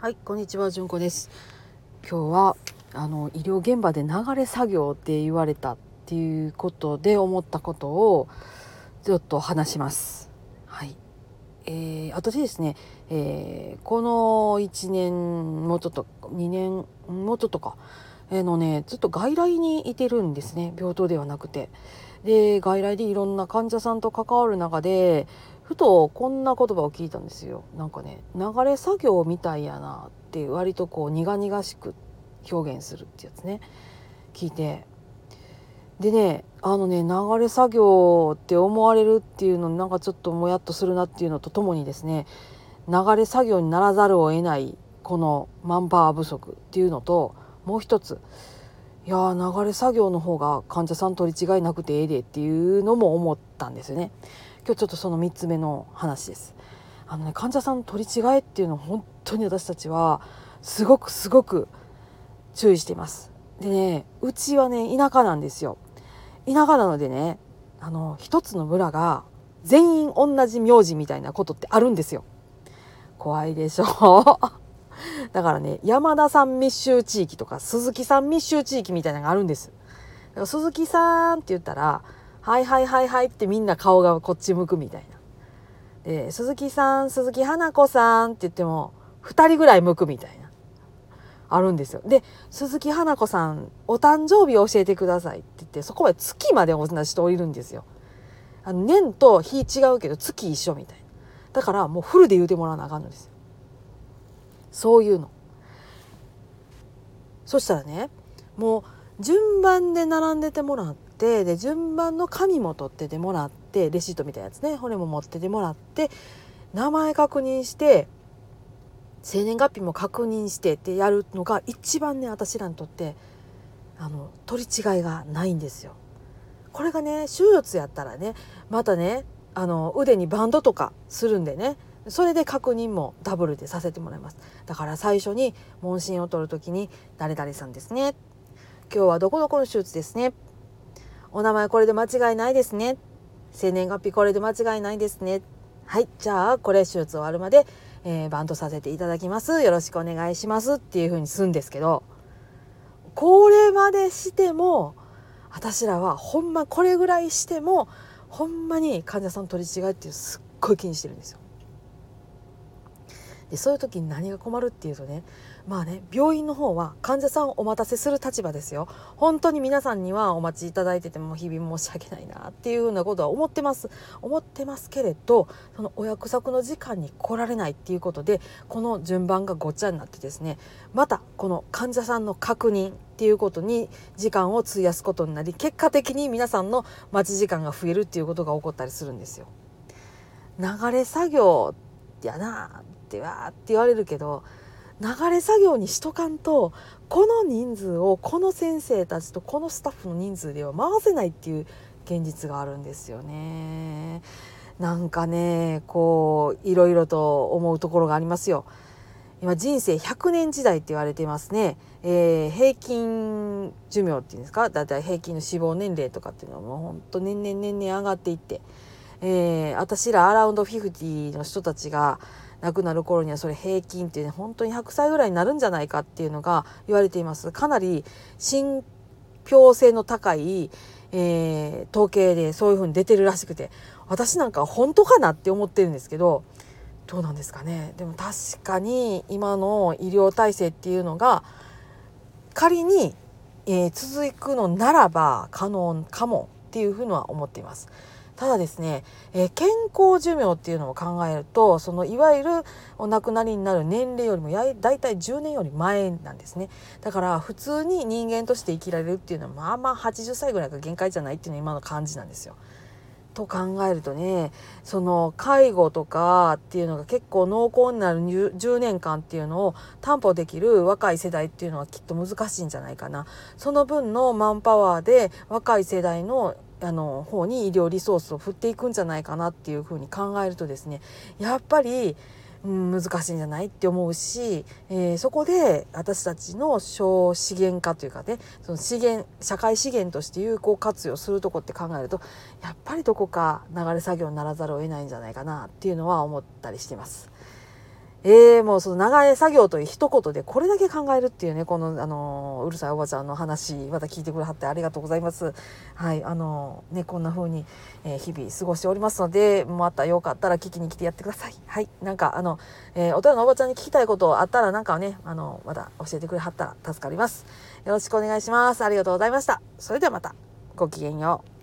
はい、こんにちは、じゅんこです。今日はあの医療現場で流れ作業って言われたっていうことで思ったことをちょっと話します。はい。えー、私ですね、えーこの1年もうちょっと2年もうちょっとかえのねずっと外来にいてるんですね病棟ではなくて。で外来でいろんな患者さんと関わる中でふとこんな言葉を聞いたんですよ。なんかね流れ作業みたいやなって割とこう苦々しく表現するってやつね。聞いて。でねあのね流れ作業って思われるっていうのなんかちょっともやっとするなっていうのとともにですね流れ作業にならざるを得ないこのマンパワー不足っていうのともう一つ。いやー流れ作業の方が患者さん取り違いなくてええでっていうのも思ったんですよね。今日ちょっとその3つ目の話です。あのね患者さんの取り違いっていうのを本当に私たちはすごくすごく注意しています。でねうちはね田舎なんですよ。田舎なのでねあの一つの村が全員同じ名字みたいなことってあるんですよ。怖いでしょ？だからね山田さん密集地域とか鈴木さん密集地域みたいなのがあるんです。だから鈴木さんって言ったら「はいはいはいはい」ってみんな顔がこっち向くみたいな。で鈴木さん鈴木花子さんって言っても2人ぐらい向くみたいな。あるんですよ。で鈴木花子さんお誕生日を教えてくださいって言ってそこまで月まで同じ人降りるんですよ。あの年と日違うけど月一緒みたいな。だからもうフルで言うてもらわなあかんのですよ。そういうの。そしたらねもう順番で並んでてもらってで順番の紙も取っててもらってレシートみたいなやつね。骨も持っててもらって名前確認して生年月日も確認してってやるのが一番ね私らにとってあの取り違いがないんですよ。これがね手術やったらねまたねあの腕にバンドとかするんでねそれで確認もダブルでさせてもらいます。だから最初に問診を取る時に「誰々さんですね」「今日はどこどこの手術ですね」「お名前これで間違いないですね」「生年月日これで間違いないですね」はい。じゃあこれ手術終わるまで、えーバントさせていただきます。よろしくお願いしますっていう風にするんですけどこれまでしても私らはほんまこれぐらいしてもほんまに患者さん取り違いっていうすっごい気にしてるんですよ。でそういう時に何が困るっていうとねまあね病院の方は患者さんをお待たせする立場ですよ本当に皆さんにはお待ちいただいてても日々申し訳ないなっていうふうなことは思ってます思ってますけれどそのお約束の時間に来られないっていうことでこの順番がごっちゃになってですねまたこの患者さんの確認っていうことに時間を費やすことになり結果的に皆さんの待ち時間が増えるっていうことが起こったりするんですよ。流れ作業やなってわーって言われるけど流れ作業にしとかんとこの人数をこの先生たちとこのスタッフの人数では回せないっていう現実があるんですよね。なんかねこういろいろと思うところがありますよ。今人生100年時代って言われてますね、えー平均寿命っていうんですか？だいたい平均の死亡年齢とかっていうのはもうほんと年々年々上がっていって、えー私らアラウンド50の人たちが亡くなる頃にはそれ平均っていうね本当に100歳ぐらいになるんじゃないかっていうのが言われていますかなり信憑性の高い、えー統計でそういうふうに出てるらしくて私なんか本当かなって思ってるんですけどどうなんですかねでも確かに今の医療体制っていうのが仮に、えー続くのならば可能かもっていうふうには思っています。ただですね、えー健康寿命っていうのを考えるとそのいわゆるお亡くなりになる年齢よりもや大体10年より前なんですねだから普通に人間として生きられるっていうのはまあまあ80歳ぐらいが限界じゃないっていうのが今の感じなんですよ。と考えるとねその介護とかっていうのが結構濃厚になる10 10年間っていうのを担保できる若い世代っていうのはきっと難しいんじゃないかな。その分のマンパワーで若い世代のあの方に医療リソースを振っていくんじゃないかなっていうふうに考えるとですねやっぱり、うん、難しいんじゃないって思うし、えーそこで私たちの省資源化というかねその資源社会資源として有効活用するとこって考えるとやっぱりどこか流れ作業にならざるを得ないんじゃないかなっていうのは思ったりしてます。えー、もうその長い作業という一言でこれだけ考えるっていうねこの、あのうるさいおばちゃんの話また聞いてくれはってありがとうございます。はいあのねこんな風に、えー、日々過ごしておりますのでまたよかったら聞きに来てやってください。はいなんかあの、えー、お寺のおばちゃんに聞きたいことあったらなんかねあのまた教えてくれはったら助かります。よろしくお願いします。ありがとうございました。それではまた。ごきげんよう。